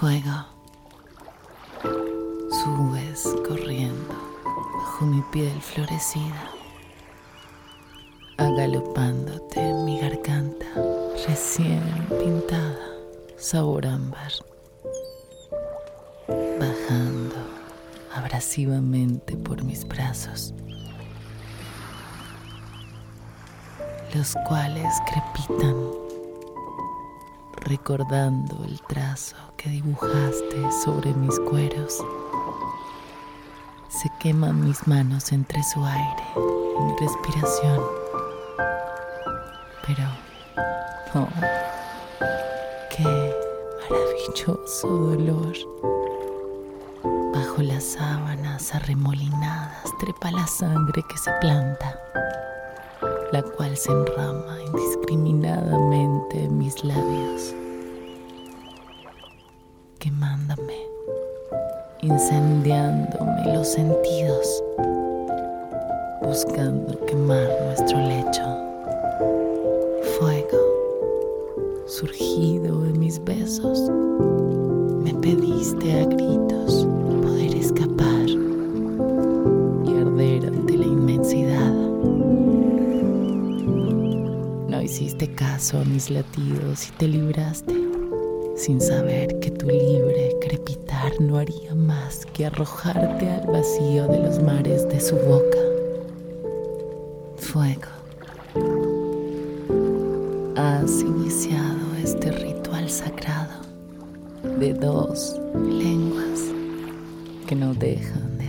Fuego, subes corriendo bajo mi piel florecida, agalopándote en mi garganta recién pintada, sabor ámbar, bajando abrasivamente por mis brazos, los cuales crepitan recordando el trazo que dibujaste sobre mis cueros. Se queman mis manos entre su aire y mi respiración. Pero, oh, qué maravilloso dolor. Bajo las sábanas arremolinadas trepa la sangre que se planta la cual se enrama indiscriminadamente en mis labios, quemándome, incendiándome los sentidos, buscando quemar nuestro lecho. Fuego, surgido de mis besos, me pediste a gritos poder escapar hiciste caso a mis latidos y te libraste, sin saber que tu libre crepitar no haría más que arrojarte al vacío de los mares de su boca. Fuego. Has iniciado este ritual sagrado de dos lenguas que no dejan de